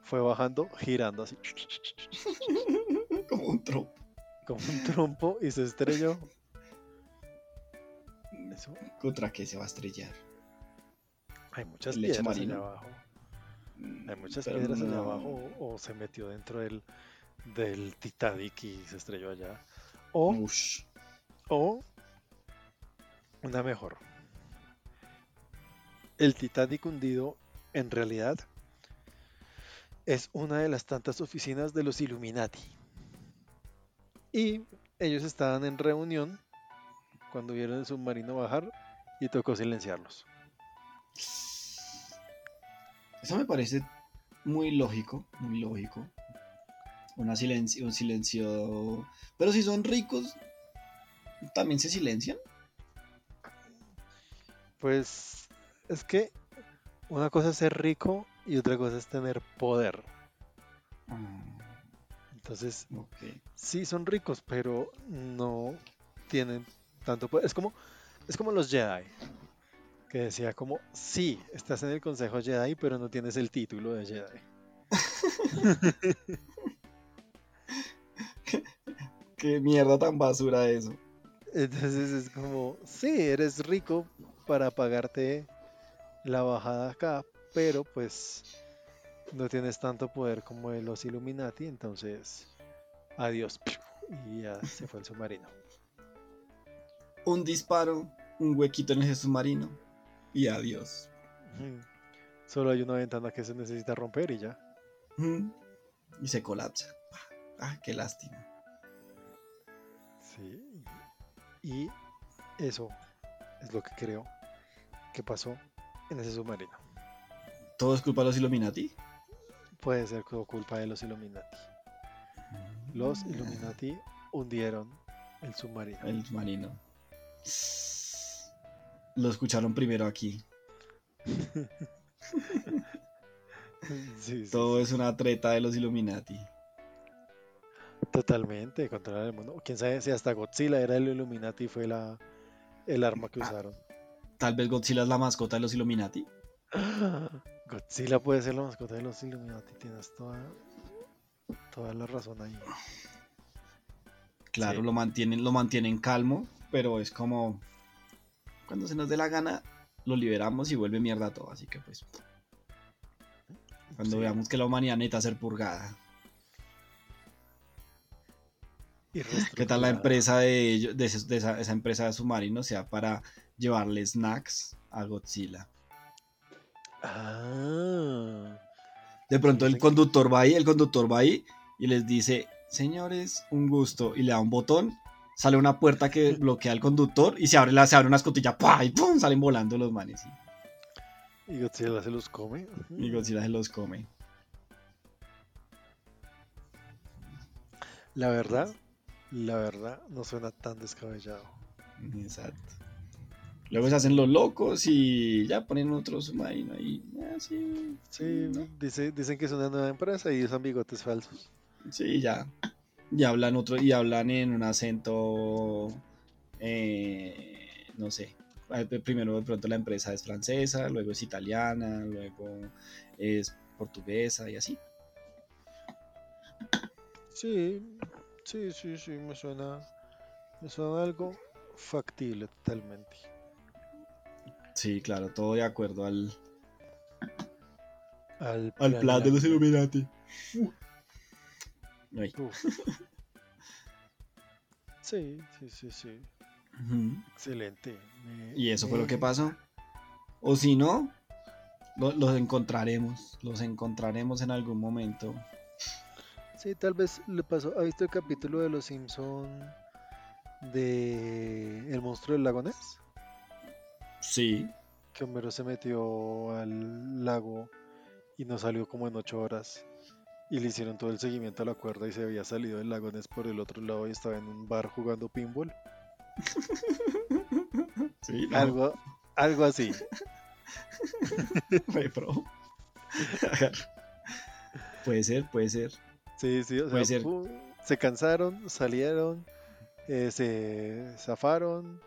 fue bajando, girando así, Como un tropo. como un trompo y se estrelló. Eso, ¿Contra qué se va a estrellar? hay muchas piedras allá abajo. Hay muchas Pero piedras allá no. abajo o, o se metió dentro del, del Titanic y se estrelló allá. O, Ush. o una mejor. El Titanic hundido en realidad es una de las tantas oficinas de los Illuminati. Y ellos estaban en reunión cuando vieron el submarino bajar y tocó silenciarlos. Eso me parece muy lógico, muy lógico. Una silencio, un silencio. Pero si son ricos, ¿también se silencian? Pues es que una cosa es ser rico y otra cosa es tener poder. Ah, Entonces, ok. sí son ricos, pero no tienen tanto poder. Es como, es como los Jedi, que decía como, sí, estás en el Consejo Jedi, pero no tienes el título de Jedi. Qué mierda tan basura eso. Entonces es como, sí, eres rico para pagarte la bajada acá, pero pues no tienes tanto poder como los Illuminati, entonces adiós. Y ya se fue el submarino. Un disparo, un huequito en ese submarino y adiós. Solo hay una ventana que se necesita romper y ya. Y se colapsa. Ah, qué lástima. Sí. Y eso es lo que creo que pasó en ese submarino. ¿Todo es culpa de los Illuminati? Puede ser culpa de los Illuminati. Los Mm. Illuminati hundieron el submarino. El submarino. Lo escucharon primero aquí. Sí, sí, Todo sí, es una treta de los Illuminati. Totalmente, controlar el mundo. Quién sabe si hasta Godzilla era el Illuminati y fue la, el arma que Ah. usaron. Tal vez Godzilla es la mascota de los Illuminati. Godzilla puede ser la mascota de los Illuminati. Tienes toda, toda la razón ahí. Claro, Sí. lo mantienen, lo mantienen calmo, pero es como cuando se nos dé la gana, lo liberamos y vuelve mierda todo. Así que pues, cuando Sí. veamos que la humanidad necesita ser purgada. ¿Qué tal la empresa de, ellos- de, de esa, esa empresa de submarinos sea para llevarle snacks a Godzilla? Ah, De pronto el conductor va ahí, el conductor va ahí y les dice, señores, un gusto, y le da un botón, sale una puerta que bloquea al conductor y se abre, la, se abre una escotilla, ¡pah! y ¡pum! salen volando los manes y, Godzilla se los come. Y Godzilla se los come. La verdad, la verdad, no suena tan descabellado. Exacto. Luego se hacen los locos y ya ponen otro submarino ahí. Ah, sí, Sí, ¿no? dice, dicen que es una nueva empresa y usan bigotes falsos. Sí, ya. Y hablan otro, y hablan en un acento, eh, no sé. Eh, Primero de pronto la empresa es francesa, luego es italiana, luego es portuguesa y así. Sí, sí, sí, sí, me suena, me suena algo factible totalmente. Sí, claro, todo de acuerdo al, Al, al plan de los Illuminati. Sí, sí, sí, sí. Excelente. Y eso fue lo que pasó. O si no, lo- los encontraremos. Los encontraremos en algún momento. Sí, tal vez le pasó. ¿Ha visto el capítulo de Los Simpson de El monstruo del lago Ness? Sí. Que Homero se metió al lago y no salió como en ocho horas. Y le hicieron todo el seguimiento a la cuerda y se había salido del lago Ness por el otro lado y estaba en un bar jugando pinball. Sí, no, Algo, algo así. puede ser, puede ser. Sí, sí, o sea, se cansaron, salieron, eh, se zafaron,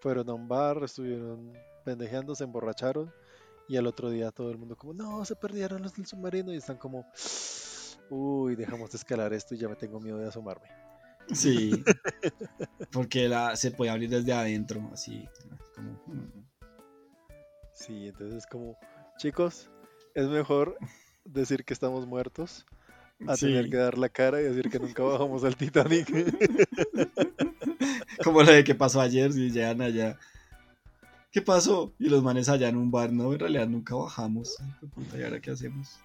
fueron a un bar, estuvieron pendejeando, se emborracharon y al otro día todo el mundo como, no, se perdieron los del submarino y están como, uy, dejamos de escalar esto y ya me tengo miedo de asomarme. Sí. Porque la, se puede abrir desde adentro, así. Como, mm. Sí, entonces como, chicos, es mejor decir que estamos muertos a Sí. tener que dar la cara y decir que nunca bajamos al Titanic. Como lo de que pasó ayer, si llegan allá. ¿Qué pasó? Y los manes allá en un bar, no, en realidad nunca bajamos. ¿Y ahora qué hacemos?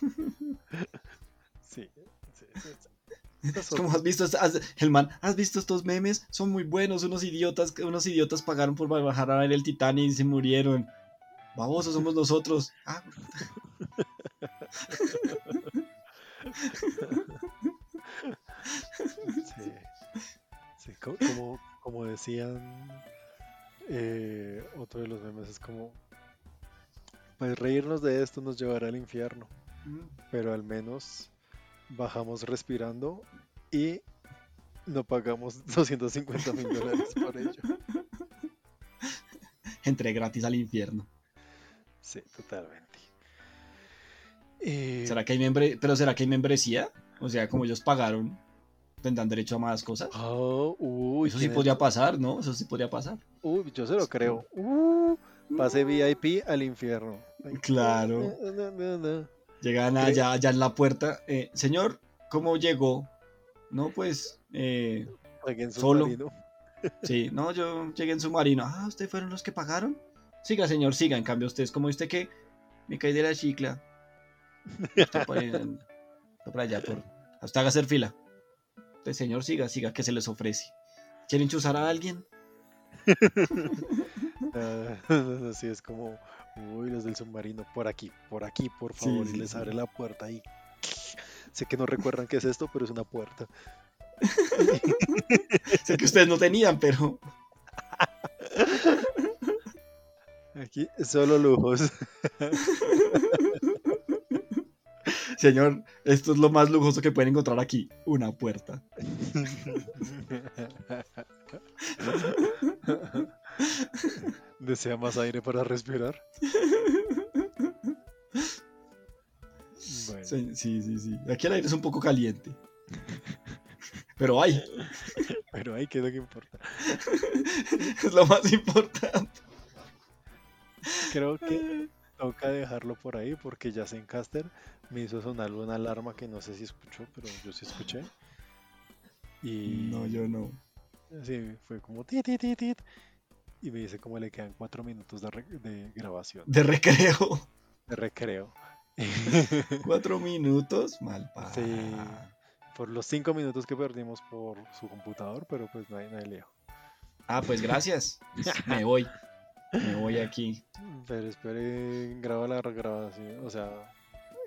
sí, sí, sí, Es como has visto, has- el man, ¿has visto estos memes? Son muy buenos, unos idiotas, unos idiotas pagaron por bajar a ver el Titanic y se murieron. Babosos somos nosotros. Ah, Sí. Sí, co- como, como decían, eh, otro de los memes es como, pues reírnos de esto nos llevará al infierno, mm, pero al menos bajamos respirando y no pagamos 250 mil dólares por ello. entré gratis al infierno. Sí, totalmente. Y- ¿Será que hay membre... ¿Pero será que hay membresía? O sea, como ellos pagaron, tendrán derecho a más cosas. Oh, uy, Eso sí podría pasar, ¿no? Eso sí podría pasar. Uy, yo se lo creo. Uh, pase VIP al infierno. Ay, Claro. no, no, no, no. Llegan allá, allá en la puerta. eh, señor, ¿cómo llegó? No, pues, eh, en Solo. sí, no, yo llegué en submarino. Ah, ¿ustedes fueron los que pagaron? Siga, señor, siga. En cambio, usted es como usted que me caí de la chicla. Está por, ahí, está por allá, por... Hasta haga hacer fila. Usted, señor, siga, siga, que se les ofrece. ¿Quieren chuzar a alguien? Ah, Así es como, uy, los del submarino, por aquí, por aquí, por favor, sí, y les sí. abre la puerta ahí. Sé que no recuerdan qué es esto, pero es una puerta. Sé que ustedes no tenían, pero... Aquí solo lujos. Señor, esto es lo más lujoso que pueden encontrar aquí. Una puerta. ¿Desea más aire para respirar? Bueno, Sí, sí, sí. Aquí el aire es un poco caliente. Pero hay, pero ahí qué es lo que importa. es lo más importante. Creo que toca dejarlo por ahí porque ya Zencaster me hizo sonar una alarma que no sé si escuchó, pero yo sí escuché. Y No, yo no. sí, fue como tit, tit, tit, tit, y me dice como le quedan cuatro minutos de, grabación, De recreo. de recreo. Cuatro minutos. Mal pa. Sí. por los cinco minutos que perdimos por su computador, pero pues no hay, no hay lío. Ah, pues gracias. Me voy. Me voy aquí. Pero espere, graba la grabación, o sea,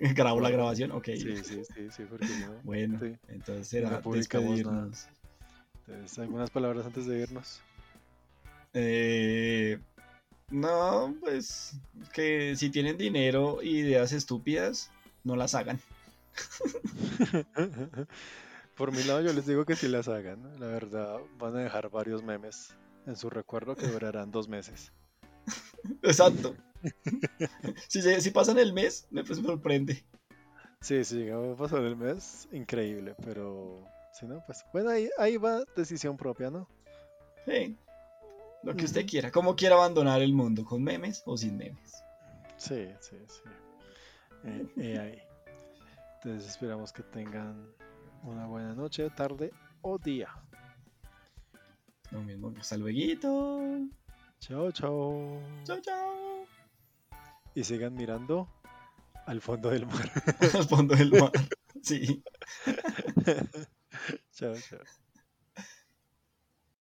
Grabo la grabación. Ok. sí, sí, sí, sí, porque no. Bueno, Sí. entonces será No despedirnos. Entonces, algunas palabras antes de irnos. Eh, no, pues que si tienen dinero y ideas estúpidas, no las hagan. Por mi lado, yo les digo que si las hagan. La verdad, van a dejar varios memes en su recuerdo que durarán dos meses. Exacto. si, si pasan el mes, me pues, me sorprende. Sí, si llega a pasar el mes, increíble, pero si no, pues bueno, ahí, ahí va decisión propia, ¿no? Sí. Lo que usted Ujú. quiera. ¿Cómo quiera abandonar el mundo? ¿Con memes o sin memes? Sí, sí, sí. Eh, eh, ahí. Entonces esperamos que tengan una buena noche, tarde o día. Lo mismo. Hasta luego. Chao, chao. Chao, chao. Y sigan mirando al fondo del mar. Al fondo del mar. Sí. chao, chao.